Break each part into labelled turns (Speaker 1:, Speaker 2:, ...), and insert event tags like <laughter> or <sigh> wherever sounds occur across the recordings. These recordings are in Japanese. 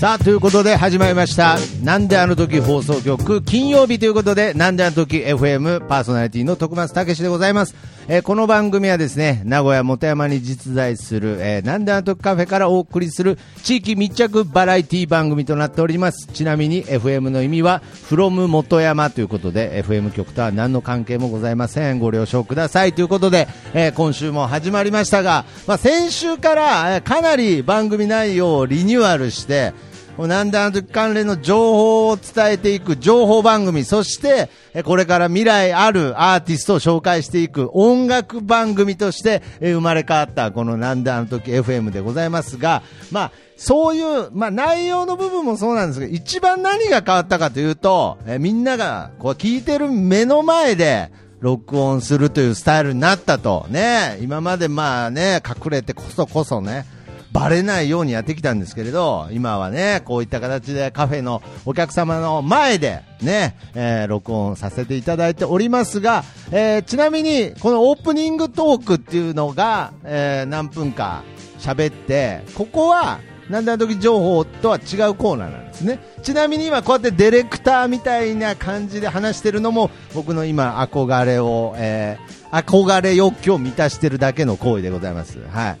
Speaker 1: さあ、ということで始まりました。なんであの時放送局、金曜日ということで、なんであの時 FM パーソナリティの徳松武史でございます。えーこの番組はですね、名古屋元山に実在する、えーなんであの時カフェからお送りする地域密着バラエティ番組となっております。ちなみに FM の意味は、from 元山ということで、FM 局とは何の関係もございません。ご了承ください。ということで、えー今週も始まりましたが、まあ、先週から、えかなり番組内容をリニューアルして、なんであの時関連の情報を伝えていく情報番組、そして、これから未来あるアーティストを紹介していく音楽番組として生まれ変わったこのなんであの時 FM でございますが、まあ、そういう、まあ、内容の部分もそうなんですけど、一番何が変わったかというと、えみんながこう聞いてる目の前で、録音するというスタイルになったと。ね、今までまあね、隠れてこそこそね、バレないようにやってきたんですけれど、今はね、こういった形でカフェのお客様の前でね、えー録音させていただいておりますが、えーちなみに、このオープニングトークっていうのが、えー何分か喋って、ここは、なんだ時情報とは違うコーナーなんですね。ちなみに今こうやってディレクターみたいな感じで話してるのも僕の今憧れを、えー憧れ欲求を満たしてるだけの行為でございます。はい。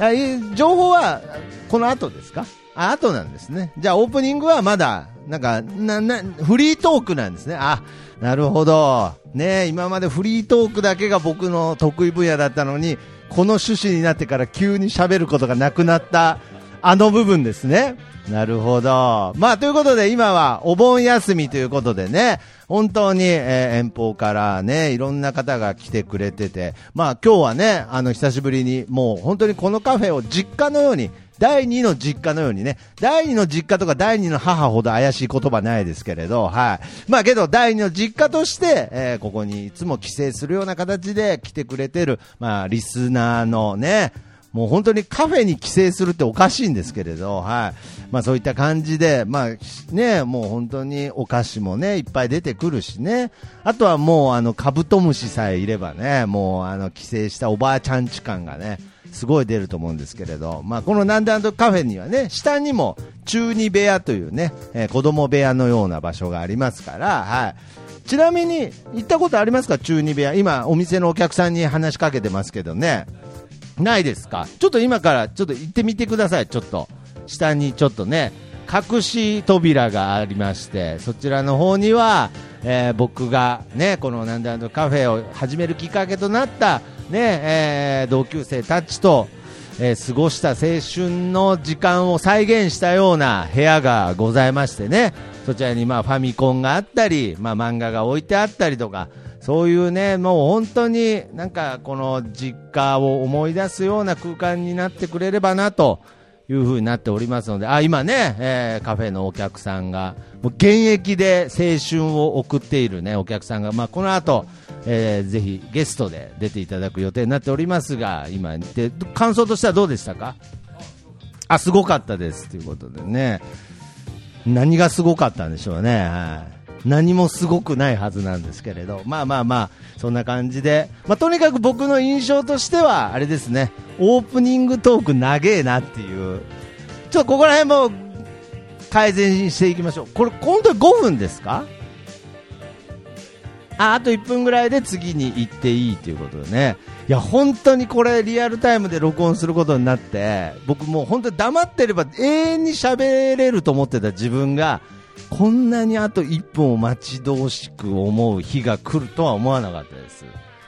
Speaker 1: あ情報はこの後ですか？あ後なんですね。じゃあオープニングはまだ、なんか、な、な、フリートークなんですね。あ、なるほど。ね今までフリートークだけが僕の得意分野だったのに、この趣旨になってから急に喋ることがなくなった、あの部分ですね。なるほど。まあ、ということで今はお盆休みということでね、本当に、えー遠方からね、いろんな方が来てくれてて、まあ今日はね、あの久しぶりにもう本当にこのカフェを実家のように、第二の実家のようにね、第二の実家とか第二の母ほど怪しい言葉ないですけれど、はい。まあけど第二の実家として、えーここにいつも帰省するような形で来てくれてる、まあリスナーのね、もう本当にカフェに帰省するっておかしいんですけれど、はい。まあそういった感じで、まあね、もう本当にお菓子もね、いっぱい出てくるしね。あとはもうあのカブトムシさえいればね、もうあの帰省したおばあちゃんち感がね、すごい出ると思うんですけれど、まあこのなんであのカフェにはね、下にも中二部屋というね、えー子供部屋のような場所がありますから、はい。ちなみに行ったことありますか？中二部屋。今お店のお客さんに話しかけてますけどね。ないですか？ちょっと今からちょっと行ってみてください、ちょっと。下にちょっとね、隠し扉がありまして、そちらの方には、えー僕がね、このなんであのカフェを始めるきっかけとなった、ね、えー同級生たちと、えー過ごした青春の時間を再現したような部屋がございましてね、そちらにまあファミコンがあったり、まあ漫画が置いてあったりとか、そういうね、もう本当になんかこの実家を思い出すような空間になってくれればなという風になっておりますので、あ、今ね、えーカフェのお客さんが、もう現役で青春を送っているね、お客さんが、まあこの後、えーぜひゲストで出ていただく予定になっておりますが、今で、感想としてはどうでしたか？あ、すごかったですということでね。何がすごかったんでしょうね。はい。何もすごくないはずなんですけれど、まあまあまあ、そんな感じで、まあとにかく僕の印象としては、あれですね、オープニングトーク長えなっていう、ちょっとここら辺も改善していきましょう。これ本当に5分ですか？ああと1分ぐらいで次に行っていいということでね。いや、本当にこれリアルタイムで録音することになって、僕もう本当に黙ってれば永遠に喋れると思ってた自分が、こんなにあと1分を待ち遠しく思う日が来るとは思わなかったです。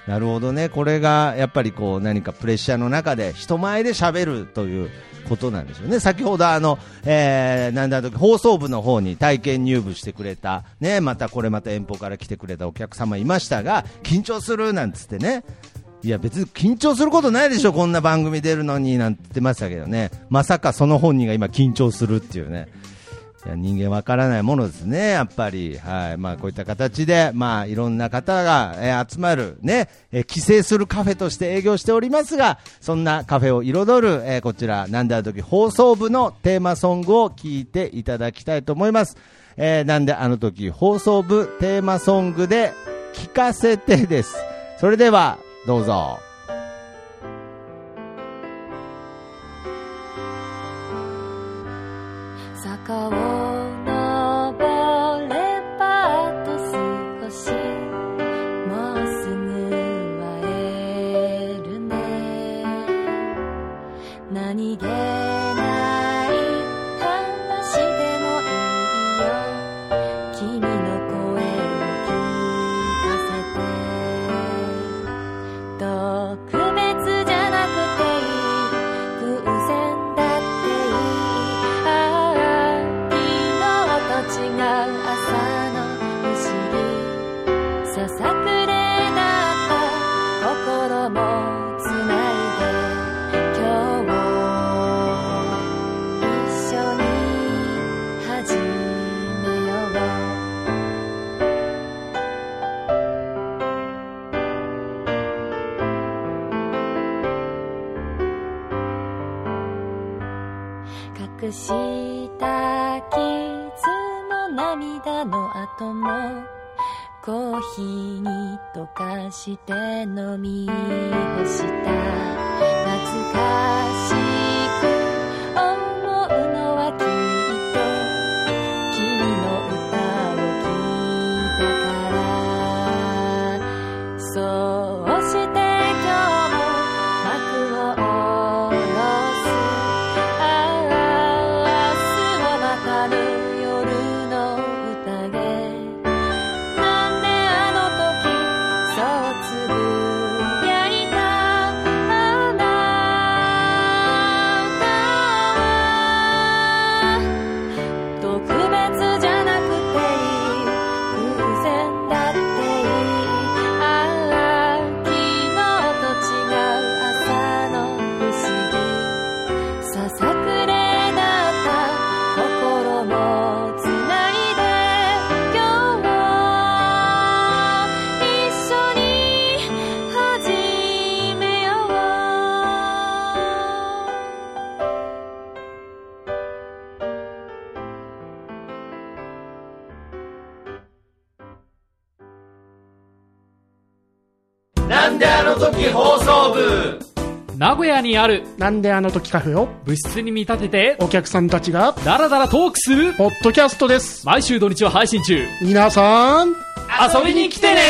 Speaker 1: なるほどね。これがやっぱりこう何かプレッシャーの中で人前で喋るということなんでしょうね。先ほどあの、えー、なんだと放送部の方に体験入部してくれた、ね、またこれまた遠方から来てくれたお客様いましたが、緊張するなんつってね。いや別に緊張することないでしょ、こんな番組出るのになんて言ってましたけどね。まさかその本人が今緊張するっていうね。いや人間わからないものですね、やっぱり。はい。まあ、こういった形で、まあ、いろんな方が、えー集まる、ね、えー帰省するカフェとして営業しておりますが、そんなカフェを彩る、えーこちら、なんであの時放送部のテーマソングを聞いていただきたいと思います。えーなんであの時放送部テーマソングで、聞かせてです。それでは、どうぞ。
Speaker 2: 坂をに溶かして飲み干した。懐かしい
Speaker 3: 名古屋にある
Speaker 4: なんであの時カフェを？
Speaker 3: 部室に見立てて
Speaker 4: お客さんたちが？
Speaker 3: ダラダラトークする
Speaker 4: ポッドキャストです。
Speaker 3: 毎週土日は配信中。
Speaker 4: 皆さん
Speaker 3: 遊びに来てね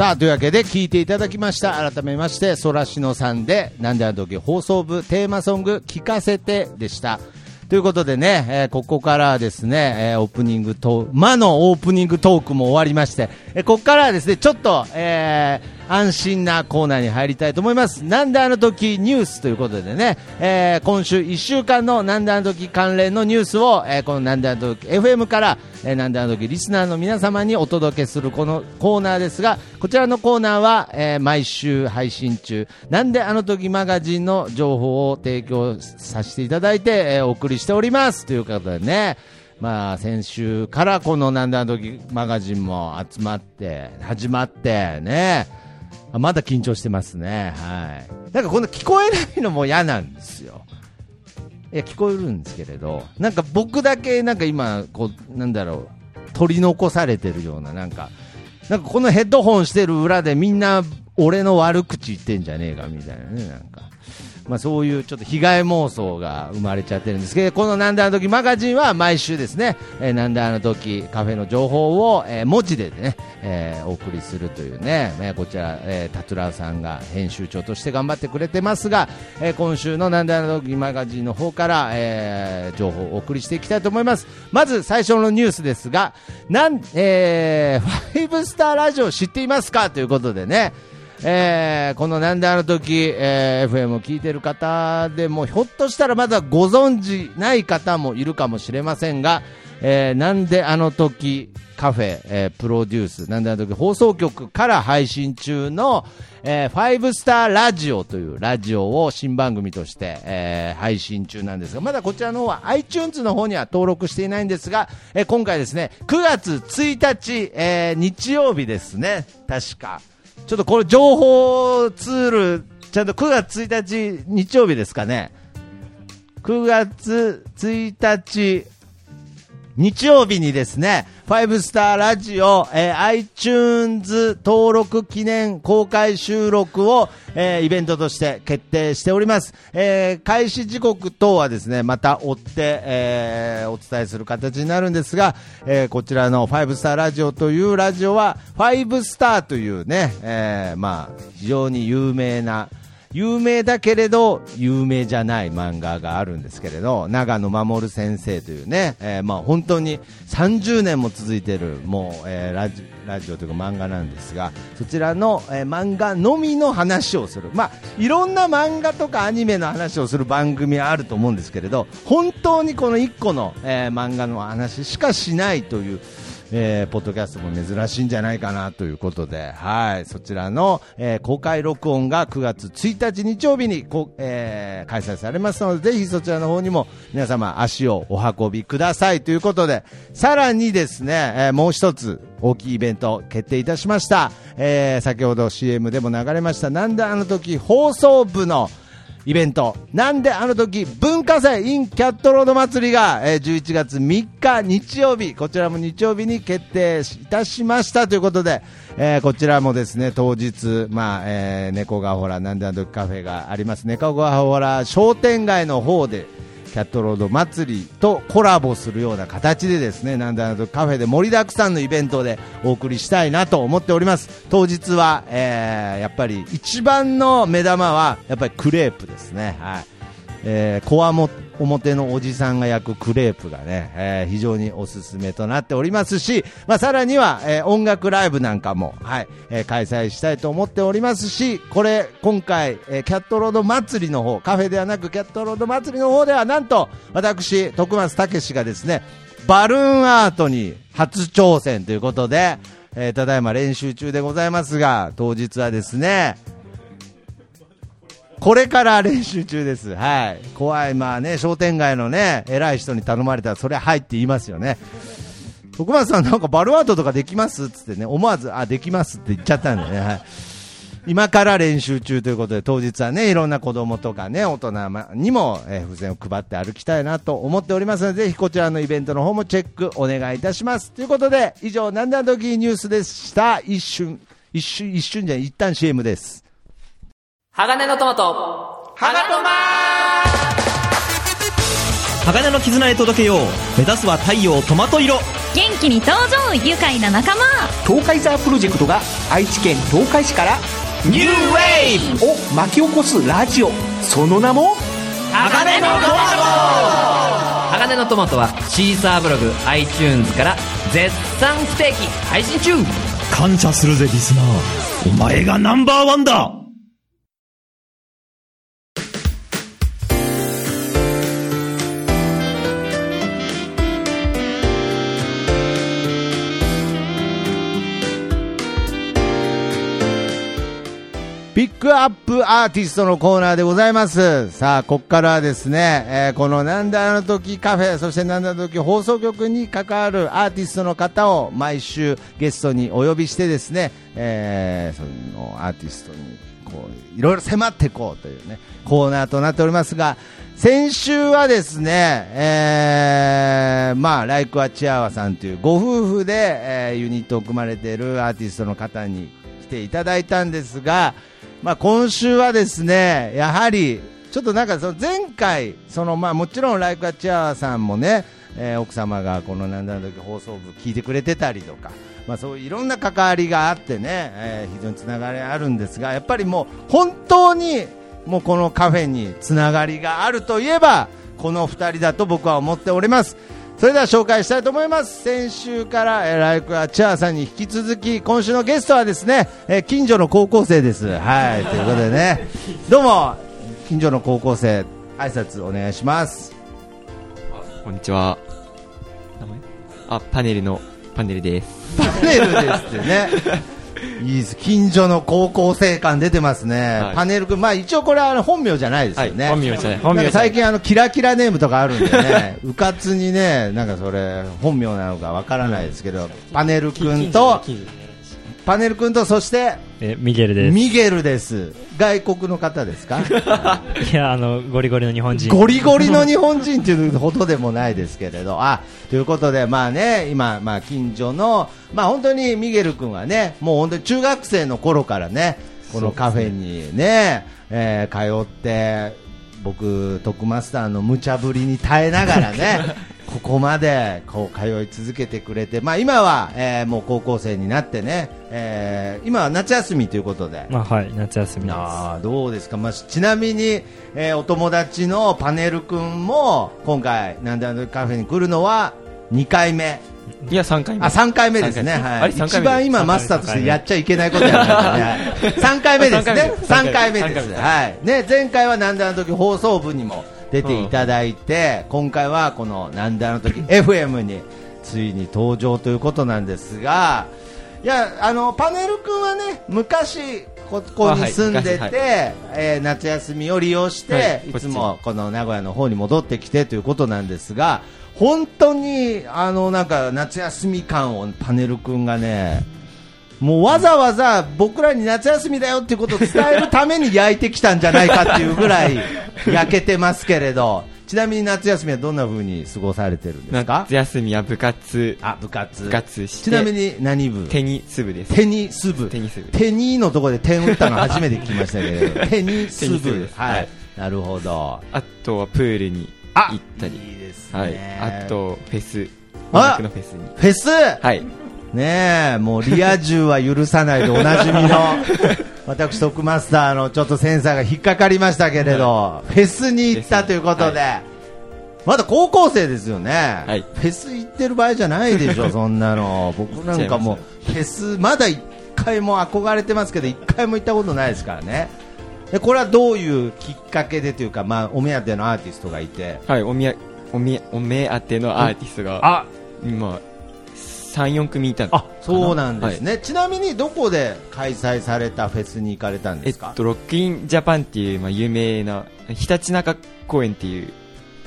Speaker 1: さあ、というわけで聞いていただきました。改めまして、ソラシノさんで、なんであの時放送部テーマソング聞かせてでした。ということでね、えーここからはですね、えーオープニングと、魔のオープニングトークも終わりまして、えーここからはですね、ちょっと、えー安心なコーナーに入りたいと思います。なんであの時ニュースということでね、えー今週1週間のなんであの時関連のニュースを、えーこのなんであの時 FM から、えーなんであの時リスナーの皆様にお届けするこのコーナーですが、こちらのコーナーは、えー毎週配信中、なんであの時マガジンの情報を提供させていただいて、えーお送りしております。ということでね、まあ、先週からこのなんであの時マガジンも集まって、始まってね、あまだ緊張してますね。はい。なんかこの聞こえないのも嫌なんですよ。いや、聞こえるんですけれど、なんか僕だけなんか今、こう、なんだろう、取り残されてるような、なんか、なんかこのヘッドホンしてる裏でみんな俺の悪口言ってんじゃねえかみたいなね、なんか。まあそういうちょっと被害妄想が生まれちゃってるんですけど、このなんであの時マガジンは毎週ですね、えーなんであの時カフェの情報を、えー文字でね、えーお送りするというね、えこちら、えータトゥラーさんが編集長として頑張ってくれてますが、えー今週のなんであの時マガジンの方から、えー情報をお送りしていきたいと思います。まず最初のニュースですが、なん、えー、<laughs> ファイブスターラジオ知っていますか？ということでね、えーこのなんであの時、えー FM を聞いてる方でも、ひょっとしたらまだご存知ない方もいるかもしれませんが、えーなんであの時カフェ、えープロデュース、なんであの時放送局から配信中の、えーファイブスターラジオというラジオを新番組として、えー配信中なんですが、まだこちらの方は iTunes の方には登録していないんですが、えー今回ですね、9月1日、えー日曜日ですね、確か。ちょっとこれ情報ツール、ちゃんと9月1日日曜日ですかね。9月1日日曜日にですね、ファイブスターラジオ、えー iTunes 登録記念公開収録を、えーイベントとして決定しております。えー開始時刻等はですね、また追って、えーお伝えする形になるんですが、えーこちらのファイブスターラジオというラジオは、ファイブスターというね、えーまあ、非常に有名な、有名だけれど有名じゃない漫画があるんですけれど長野守先生というね、えーまあ、本当に30年も続いているもう、えーラジラジオというか漫画なんですがそちらの、えー漫画のみの話をする、まあ、いろんな漫画とかアニメの話をする番組はあると思うんですけれど本当にこの1個の、えー漫画の話しかしないというえーポッドキャストも珍しいんじゃないかなということで、はい、そちらの、えー公開録音が9月1日日曜日にこ、えー開催されますので、ぜひそちらの方にも皆様足をお運びくださいということで、さらにですね、えーもう一つ大きいイベント決定いたしました。えー先ほど CM でも流れました、なんであの時放送部のイベント、なんであの時文化祭 in キャットロード祭りが、えー11月3日日曜日、こちらも日曜日に決定いたしました。ということで、えーこちらもですね、当日、まあ、えー猫がほら、なんであの時カフェがあります、猫がほら商店街の方で、キャットロード祭りとコラボするような形でですね、なんだあのカフェで盛りだくさんのイベントでお送りしたいなと思っております。当日は、えーやっぱり一番の目玉はやっぱりクレープですね。はい。えー、こわも表のおじさんが焼くクレープがね、えー非常におすすめとなっておりますし、まあ、さらには、えー音楽ライブなんかも、はい、えー開催したいと思っておりますし、これ、今回、えーキャットロード祭りの方、カフェではなくキャットロード祭りの方では、なんと、私、徳松武史がですね、バルーンアートに初挑戦ということで、えーただいま練習中でございますが、当日はですね、これから練習中です。はい。怖い、まあね、商店街のね、偉い人に頼まれたら、それはいって言いますよね。徳松さんなんかバルアートとかできますっつってね、思わず、あ、できますって言っちゃったんだよね。はい。今から練習中ということで、当日はね、いろんな子供とかね、大人にも、えー付箋を配って歩きたいなと思っておりますので、ぜひこちらのイベントの方もチェックお願いいたします。ということで、以上、なんであの時ニュースでした。一瞬、一瞬、一瞬じゃない、一旦 CM です。
Speaker 3: 鋼のトマト。
Speaker 1: はがとま
Speaker 5: 鋼の絆へ届けよう。目指すは太陽トマト色。
Speaker 6: 元気に登場愉快な仲間。
Speaker 7: 東海ザープロジェクトが愛知県東海市から
Speaker 5: ニューウェイブ。
Speaker 7: を巻き起こすラジオ。その名も
Speaker 5: 鋼のトマ
Speaker 3: 鋼のトマトはシーサーブログ iTunes から絶賛不定期配信中。
Speaker 5: ト感謝するぜリスナー。お前がナンバーワンだ
Speaker 1: ピックアップアーティストのコーナーでございます。さあ、ここからはですね、えーこのなんであの時カフェ、そしてなんであの時放送局に関わるアーティストの方を毎週ゲストにお呼びしてですね、えーそのアーティストにこう、いろいろ迫っていこうというね、コーナーとなっておりますが、先週はですね、えー、まあ、ライクアチアワさんというご夫婦で、えーユニットを組まれているアーティストの方に来ていただいたんですが、まあ、今週はですね、やはり、ちょっとなんかその前回、そのまあもちろんライクアチアワさんもね、えー奥様がこのなんだ時放送部聞いてくれてたりとか、まあそういろんな関わりがあってね、えー非常につながりあるんですが、やっぱりもう本当にもうこのカフェにつながりがあるといえば、この二人だと僕は思っております。それでは紹介したいと思います。先週から、えーライクアチャーさんに引き続き、今週のゲストはですね、えー近所の高校生です。はい、ということでね、どうも、近所の高校生、挨拶お願いします。
Speaker 8: こんにちは。名前？あ、パネルのパネルです。
Speaker 1: パネルですってね。いいです。近所の高校生感出てますね。
Speaker 8: はい。
Speaker 1: パネル君、まあ一応これは本名じゃないですよね。
Speaker 8: はい。本名じゃない。本名
Speaker 1: 最近あのキラキラネームとかあるんでね、<laughs> うかつにね、なんかそれ本名なのかわからないですけど、パネル君と、パネル君とそして、
Speaker 9: え、ミゲルです。
Speaker 1: ミゲルです。外国の方ですか？<laughs>
Speaker 9: いや、あの、ゴリゴリの日本人。
Speaker 1: ゴリゴリの日本人っていうほどでもないですけれど、あ、ということで、まあね、今、まあ近所の、まあ本当にミゲル君はね、もう本当に中学生の頃からね、このカフェにね、えー通って、僕、トックマスターの無茶ぶりに耐えながらね、<laughs> ここまでこう通い続けてくれて、まあ今は、えーもう高校生になってね、えー今は夏休みということで、
Speaker 9: まあ、はい、夏休みです。
Speaker 1: あーどうですか、まあ、ちなみに、えーお友達のパネル君も今回、なんであのカフェに来るのは2回目、
Speaker 8: いや、3回目。
Speaker 1: あ3回目ですね、はい、一番今、マスターとしてやっちゃいけないことやね、3回目。ですね、3
Speaker 8: 三回目
Speaker 1: です、はい。ね、前回はなんであの時放送部にも出ていただいて、今回はこのなんであの時 FM についに登場ということなんですが、いやあのパネル君はね昔ここに住んでて、えー夏休みを利用して、
Speaker 8: はい。
Speaker 1: い、つもこの名古屋の方に戻ってきてということなんですが本当にあのなんか夏休み感をパネル君がねもうわざわざ僕らに夏休みだよっていうことを伝えるために焼いてきたんじゃないかっていうぐらい <laughs> 焼けてますけれど。ちなみに夏休みはどんな風に過ごされてるんですか？
Speaker 8: 夏休みは部活、
Speaker 1: あ部活。
Speaker 8: 部活して、
Speaker 1: ちなみに何部？
Speaker 8: テニス部です。
Speaker 1: テニス部。
Speaker 8: テニス部
Speaker 1: テニーのところで点打ったの初めて聞きましたけど。<laughs> テニス部。
Speaker 8: 部です。
Speaker 1: はい、
Speaker 8: はい。
Speaker 1: なるほど。
Speaker 8: あとはプールに
Speaker 1: あ
Speaker 8: 行ったり。
Speaker 1: ですね、
Speaker 8: はい。あと、フェス。
Speaker 1: あ
Speaker 8: 音楽のフェスに。
Speaker 1: フェス？
Speaker 8: はい。
Speaker 1: ねえ、もうリア充は許さないでおなじみの、<laughs> 私、トックマスターのちょっとセンサーが引っかかりましたけれど、フェスに行ったということで、
Speaker 8: は
Speaker 1: まだ高校生ですよね、
Speaker 8: はい
Speaker 1: フェス行ってる場合じゃないでしょ、<laughs> そんなの、僕なんかもう、フェス、まだ一回も憧れてますけど、一回も行ったことないですからね。でこれはどういうきっかけでというか、まあ、お目当てのアーティストがいて、
Speaker 8: はい。おみや、おみ、お目当てのアーティストが、
Speaker 1: あ。
Speaker 8: 今、3、4組いたの。
Speaker 1: あそうなんですね、ちなみにどこで開催されたフェスに行かれたん
Speaker 8: えっ
Speaker 1: ですか、
Speaker 8: と、ロックインジャパンっていう、まあ、有名な、ひたちなか公園っていう、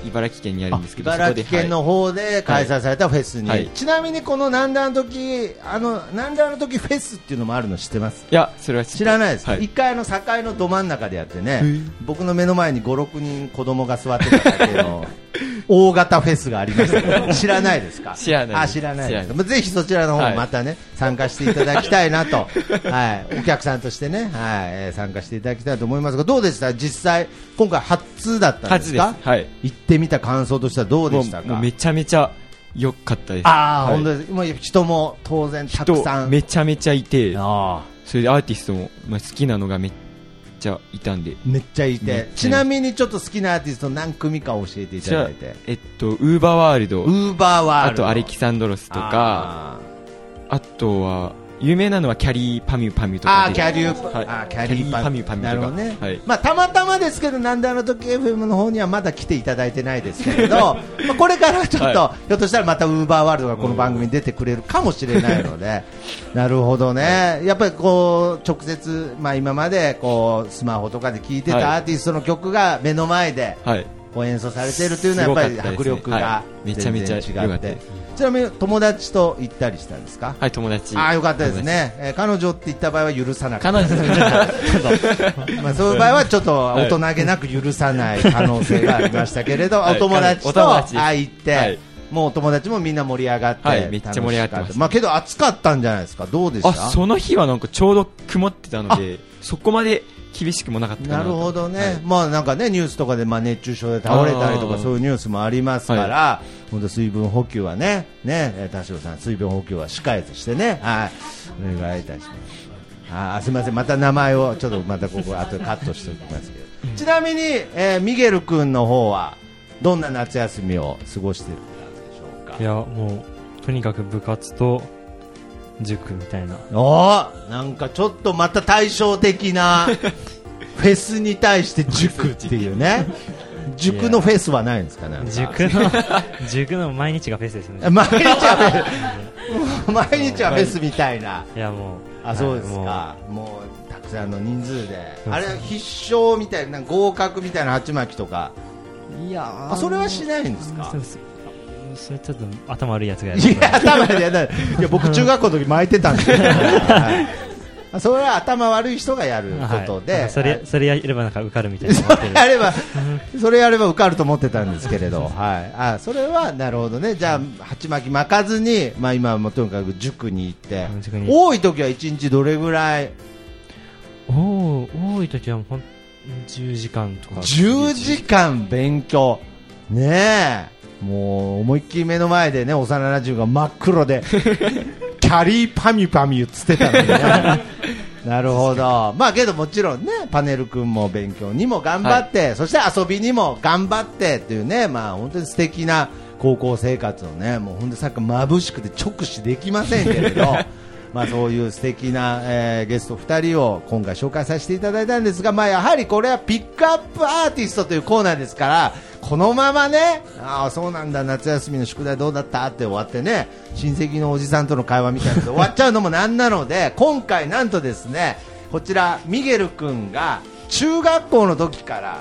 Speaker 8: 茨城県にあるんですけど、
Speaker 1: 茨城県の方で開催されたフェスに、
Speaker 8: はい。
Speaker 1: ちなみにこのなんであの時あのなんであの時フェスっていうのもあるの知ってます？
Speaker 8: いや、それは
Speaker 1: 知らないですか、
Speaker 8: はい。
Speaker 1: 一回あの境のど真ん中でやってね僕の目の前に56人子供が座ってただけの <laughs> 大型フェスがありました。<laughs> 知らないですか？
Speaker 8: 知らない
Speaker 1: あ知らないです。
Speaker 8: 知ら
Speaker 1: ぜひそちらの方もまたね、参加していただきたいなと、はい、お客さんとしてね、はい。えー参加していただきたいと思いますがどうでした？実際今回初だったんですか？
Speaker 8: はい。
Speaker 1: 行ってみた感想としてはどうでしたか？
Speaker 8: めちゃめちゃ良かったです。
Speaker 1: ああ、
Speaker 8: はい。
Speaker 1: 本当です。人も当然たくさん。
Speaker 8: 人めちゃめちゃいて、
Speaker 1: あ
Speaker 8: それでアーティストも、まあ、好きなのがめっちゃいたんで。
Speaker 1: ーめっちゃい
Speaker 8: め
Speaker 1: て
Speaker 8: っ。ち
Speaker 1: なみにちょっと好きなアーティスト何組か教えていただいて。
Speaker 8: えっと、ウーバーワールド、
Speaker 1: ウーバーワー
Speaker 8: あ
Speaker 1: ルド。
Speaker 8: とアレキサンドロスとか、あとは、有名なのはキャリーパミュパミュとかで。
Speaker 1: あーキャリュー、
Speaker 8: はい
Speaker 1: あーキャリーパ
Speaker 8: パミュパミュとか。
Speaker 1: なるほどね。
Speaker 8: はい。
Speaker 1: まあ、たまたまですけど、なんであの時 FM の方にはまだ来ていただいてないですけれど、<laughs> まあこれからちょっと、
Speaker 8: は
Speaker 1: ひょっとしたらまたウーバーワールドがこの番組に出てくれるかもしれないので、なるほどね。やっぱりこう、直接、まあ今までこう、スマホとかで聴いてた
Speaker 8: はい
Speaker 1: アーティストの曲が目の前で、
Speaker 8: はい。
Speaker 1: こう演奏されているというのはやっぱり迫力が
Speaker 8: はい。めちゃめちゃ
Speaker 1: 違って。ちなみに友達と行ったりしたんですか？
Speaker 8: はい、友達。
Speaker 1: ああよかったですね、えー彼女って言った場合は許さなかった。
Speaker 8: 彼女。<laughs>
Speaker 1: まあそういう場合はちょっと大人げなく許さない可能性がありましたけれど、<laughs>
Speaker 8: はい。
Speaker 1: お友達と会って、
Speaker 8: はい。
Speaker 1: もうお友達もみんな盛り上がって、
Speaker 8: はい。めっちゃ盛り上がって。ました。
Speaker 1: まあけど暑かったんじゃないですか？どうでした？
Speaker 8: あ、その日はなんかちょうど曇ってたので、そこまで厳しくもなかったかな
Speaker 1: るほどね、
Speaker 8: はい。
Speaker 1: まあなんかねニュースとかでまあ熱中症で倒れたりとかそういうニュースもありますから、本当水分補給はね、ね、えー田代さん水分補給は控えとしてね、はい、お願いいたします。あーすみません、また名前をちょっとまたここ後でカットしておきますけど、ちなみに、えーミゲル君の方はどんな夏休みを過ごしているんでしょうか。か？
Speaker 9: いや、もう、とにかく部活と塾みたいな。
Speaker 1: おーなんかちょっとまた対照的な <laughs> フェスに対して塾っていうね。塾のフェスはないんですかね。
Speaker 9: 塾の、<laughs> 塾の毎日がフェスですね。<laughs>
Speaker 1: 毎日はフェス。毎日はフェスみたいな。い
Speaker 9: や、もう。
Speaker 1: あそうですか、もう。たくさんの人数で、あれは必勝みたいな、合格みたいな鉢巻きとか、
Speaker 9: いや
Speaker 1: あそれはしないんですか？
Speaker 9: それちょっと頭悪いやつがやる。
Speaker 1: いや、頭でやだ。いや僕、中学校の時巻いてたんで。すけど、はい。それは頭悪い人がやることで、
Speaker 9: はい。それ、それやればなんか受かるみたいな。思
Speaker 1: それやれば、それやれば受かると思ってたんですけれど、はい、あそれはなるほどね、じゃあ、鉢巻き巻かずに、まあ、今はもうとにかく塾に行って、多い時は1日どれぐらい、
Speaker 9: おー多い時はほん10時間とか。
Speaker 1: 10時間勉強、ねえ、もう思いっきり目の前でね、幼なじみが真っ黒で、<laughs> キャリーパミュパミュっつってたのにね。<laughs> なるほど。まあけどもちろんね、パネル君も勉強にも頑張って、そして遊びにも頑張ってっていうね、まあ本当に素敵な高校生活をね、もう本当にさっき眩しくて直視できませんけれど、<laughs> まあそういう素敵な、えーゲスト2人を今回紹介させていただいたんですが、まあやはりこれはピックアップアーティストというコーナーですから、このままね、ああ、そうなんだ、夏休みの宿題どうだった？って終わってね、親戚のおじさんとの会話みたいなので。終わっちゃうのもなんなので、<laughs> 今回なんとですね、こちら、ミゲル君が中学校の時から、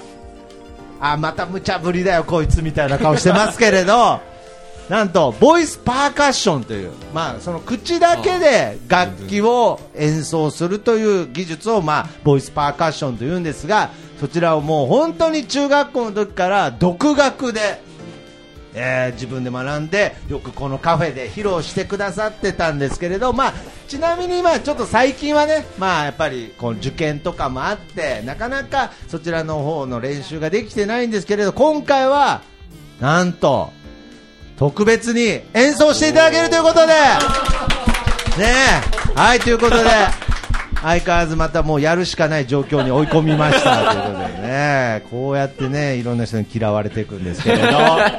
Speaker 1: あ、また無茶ぶりだよ、こいつみたいな顔してますけれど、<laughs> なんと、ボイスパーカッションという、まあ、その口だけで楽器を演奏するという技術を、まあ、ボイスパーカッションというんですが、そちらをもう本当に中学校の時から独学で、えー自分で学んでよくこのカフェで披露してくださってたんですけれど、まあ、ちなみにまあちょっと最近はね、まあ、やっぱりこう受験とかもあってなかなかそちらの方の練習ができてないんですけれど今回はなんと特別に演奏していただけるということで。ねはいということで。相変わらずまたもうやるしかない状況に追い込みましたということでね、こうやってね、いろんな人に嫌われていくんですけれど、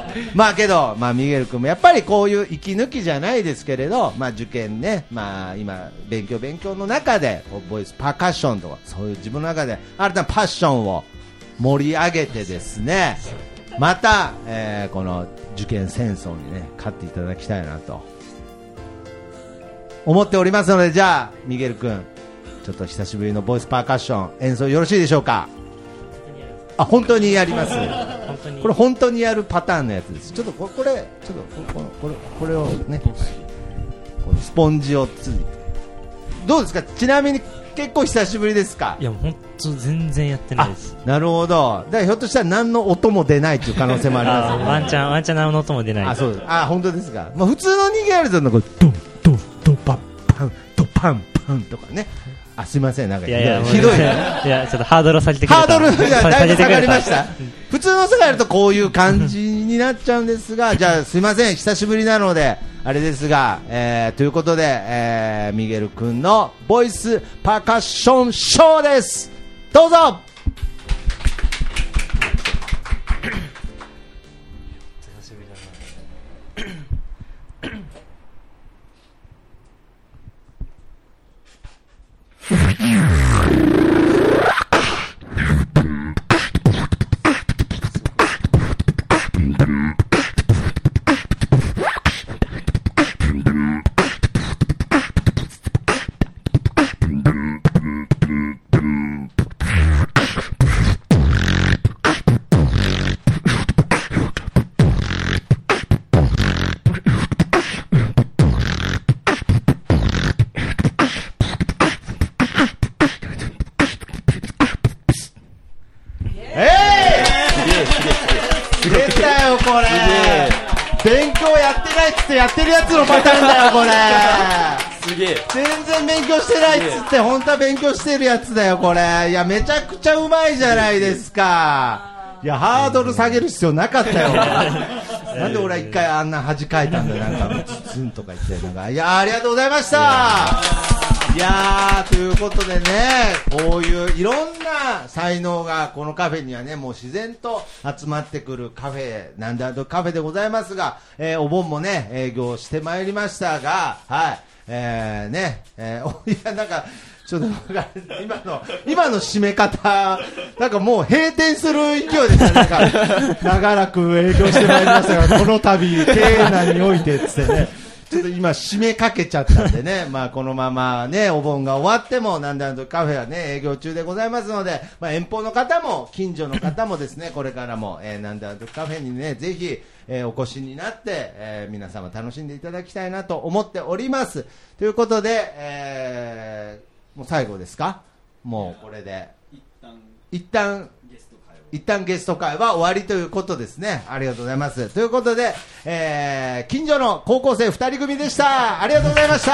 Speaker 1: <laughs> まあけど、まあミゲル君もやっぱりこういう息抜きじゃないですけれど、まあ受験ね、まあ今、勉強勉強の中で、ボイスパーカッションとか、そういう自分の中で新たなパッションを盛り上げてですね、また、えーこの受験戦争にね、勝っていただきたいなと思っておりますので、じゃあ、ミゲル君、ちょっと久しぶりのボイスパーカッション演奏よろしいでしょうか？あ本当にやります。これ本当にやるパターンのやつです。ちょっとここれちょっとここれこれをね。このスポンジをついて。どうですか？ちなみに結構久しぶりですか？
Speaker 9: いや、本当全然やってないです。
Speaker 1: なるほど。だからひょっとしたら何の音も出ないという可能性もあります。よね
Speaker 9: ワンチャン、ワンチャン何の音も出ない。
Speaker 1: あ、そう。です。あ、本当ですか。まあ、普通の逃げやると、なんか、ドン、ドン、ドン、パン、パン、ドパン、パンとかね。あ、すいません、なんか、
Speaker 9: いやいや、
Speaker 1: ひどい。<laughs>
Speaker 9: いや、ちょっとハードルを下げて。
Speaker 1: ハードルが
Speaker 9: さ
Speaker 1: だいぶ下がりました。普通の世界だとこういう感じになっちゃうんですが、<laughs> じゃあすいません、久しぶりなので、あれですが、えー、ということで、えー、ミゲル君のボイスパーカッションショーです。どうぞこれ。
Speaker 8: すげえ。
Speaker 1: 全然勉強してないっつって、本当は勉強してるやつだよ、これ。いや、めちゃくちゃうまいじゃないですか。いや、ハードル下げる必要なかったよ。<laughs> なんで俺は一回あんな恥かいたんだよ、なんか、ツンとか言って。なんか、いや、ありがとうございました。いやー、ということでね、こういういろんな才能がこのカフェにはね、もう自然と集まってくるカフェ、なんだとカフェでございますが、えーお盆もね、営業してまいりましたが、はい、えー、ね、えー、お <laughs> いや、なんか、ちょっと今の、今の締め方、なんかもう閉店する勢いでしたね。なんか、長らく営業してまいりましたが、この度、経営難においてっつってね。ちょっと今締めかけちゃったんでね、<laughs> まあこのままね、お盆が終わっても、なんだなんとカフェはね、営業中でございますので、まあ遠方の方も、近所の方もですね、<laughs> これからも、えー、なんだなんとカフェにね、ぜひ、えーお越しになって、えー皆様楽しんでいただきたいなと思っております。ということで、えーもう最後ですか？もうこれで。一旦、一旦一旦ゲスト会は終わりということですね。ありがとうございます。ということで、えー、近所の高校生二人組でした。ありがとうございました。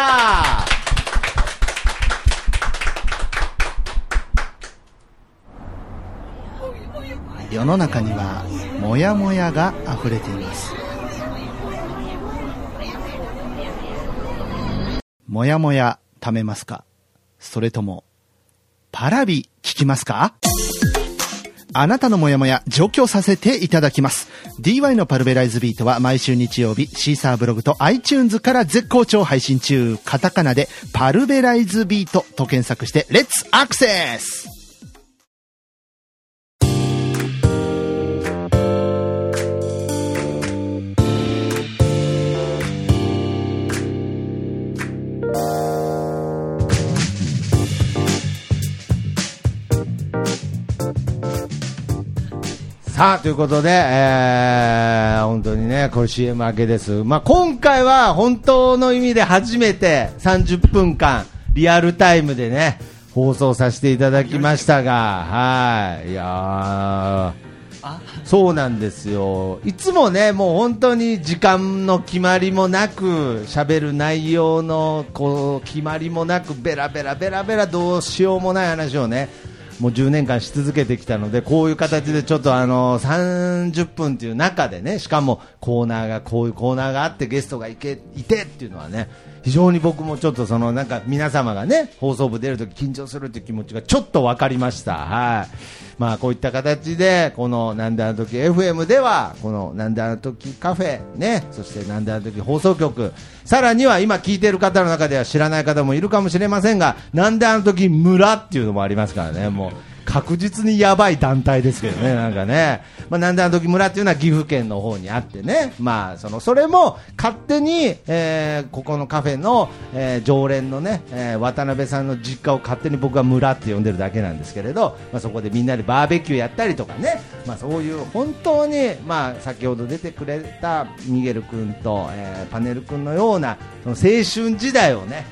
Speaker 10: 世の中にはモヤモヤが溢れていますもやもや貯めますか？それともパラビ聞きますか？あなたのモヤモヤ除去させていただきます。DY のパルベライズビートは毎週日曜日、シーサーブログと iTunes から絶好調配信中。カタカナでパルベライズビートと検索して、レッツアクセス
Speaker 1: さあ、ということで、えー、本当にね、これ CM 明けです。まあ、今回は本当の意味で初めて30分間、リアルタイムでね、放送させていただきましたが、はい。いやーそうなんですよ。いつもね、もう本当に時間の決まりもなく、喋る内容のこう決まりもなく、ベラベラベラベラどうしようもない話をね、もう10年間し続けてきたので、こういう形でちょっとあの、30分という中でね、しかもコーナーが、こういうコーナーがあってゲストがいけ、いてっていうのはね、非常に僕もちょっとそのなんか皆様がね、放送部出るとき緊張するという気持ちがちょっと分かりました。はい。まあこういった形で、このなんであの時 FM では、このなんであの時カフェね、そしてなんであの時放送局、さらには今聞いてる方の中では知らない方もいるかもしれませんが、なんであの時村っていうのもありますからね、もう。確実にやばい団体ですけどね、なんかね。まあ、なんであの時村っていうのは岐阜県の方にあってね。まあ、その、それも勝手に、えーここのカフェの、えー常連のね、えー渡辺さんの実家を勝手に僕は村って呼んでるだけなんですけれど、まあ、そこでみんなでバーベキューやったりとかね。まあ、そういう本当に、まあ、先ほど出てくれたミゲル君と、えーパネル君のような、その青春時代をね、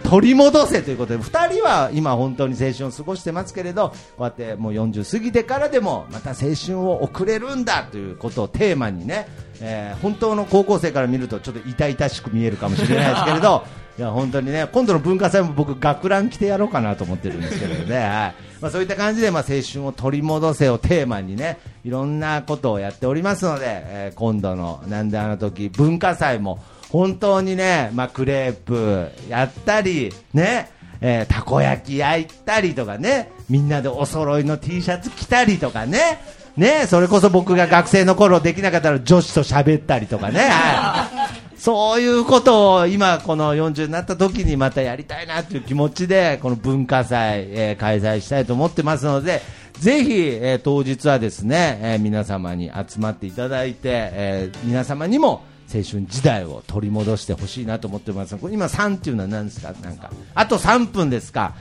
Speaker 1: 取り戻せということで2人は今本当に青春を過ごしてますけれどこうやってもう40過ぎてからでもまた青春を送れるんだということをテーマにね、えー本当の高校生から見るとちょっと痛々しく見えるかもしれないですけれど <laughs> いや本当にね今度の文化祭も僕学ラン着てやろうかなと思ってるんですけれどね、は <laughs> いまあ、そういった感じで、まあ、青春を取り戻せをテーマにねいろんなことをやっておりますので、えー今度のなんであの時文化祭も本当にね、まあ、クレープやったり、ね、えーたこ焼き焼いたりとかね、みんなでお揃いの T シャツ着たりとかね、ね、それこそ僕が学生の頃できなかったら女子と喋ったりとかね、<laughs> はい。そういうことを今この40になった時にまたやりたいなという気持ちで、この文化祭、えー開催したいと思ってますので、ぜひ、えー当日はですね、えー皆様に集まっていただいて、えー皆様にも青春時代を取り戻してほしいなと思ってます。これ今3っていうのは何ですか？なんか。あと3分ですか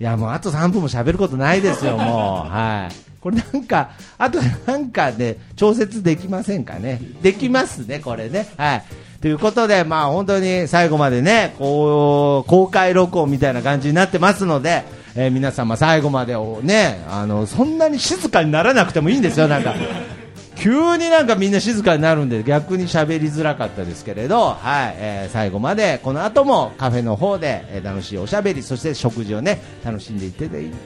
Speaker 1: いやもうあと3分も喋ることないですよ、もう。はい。これなんか、あとなんかね、調節できませんかね？できますね、これね。はい。ということで、まあ本当に最後までね、こう、公開録音みたいな感じになってますので、えー皆様最後までをね、あの、そんなに静かにならなくてもいいんですよ、なんか。急になんかみんな静かになるんで逆に喋りづらかったですけれど、はいえー最後までこの後もカフェの方で、え楽しいおしゃべりそして食事をね楽しんでいって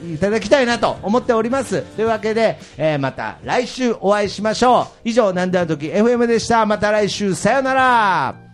Speaker 1: いいただきたいなと思っております。というわけで、えーまた来週お会いしましょう。以上なんであの時 FM でした。また来週。さよなら。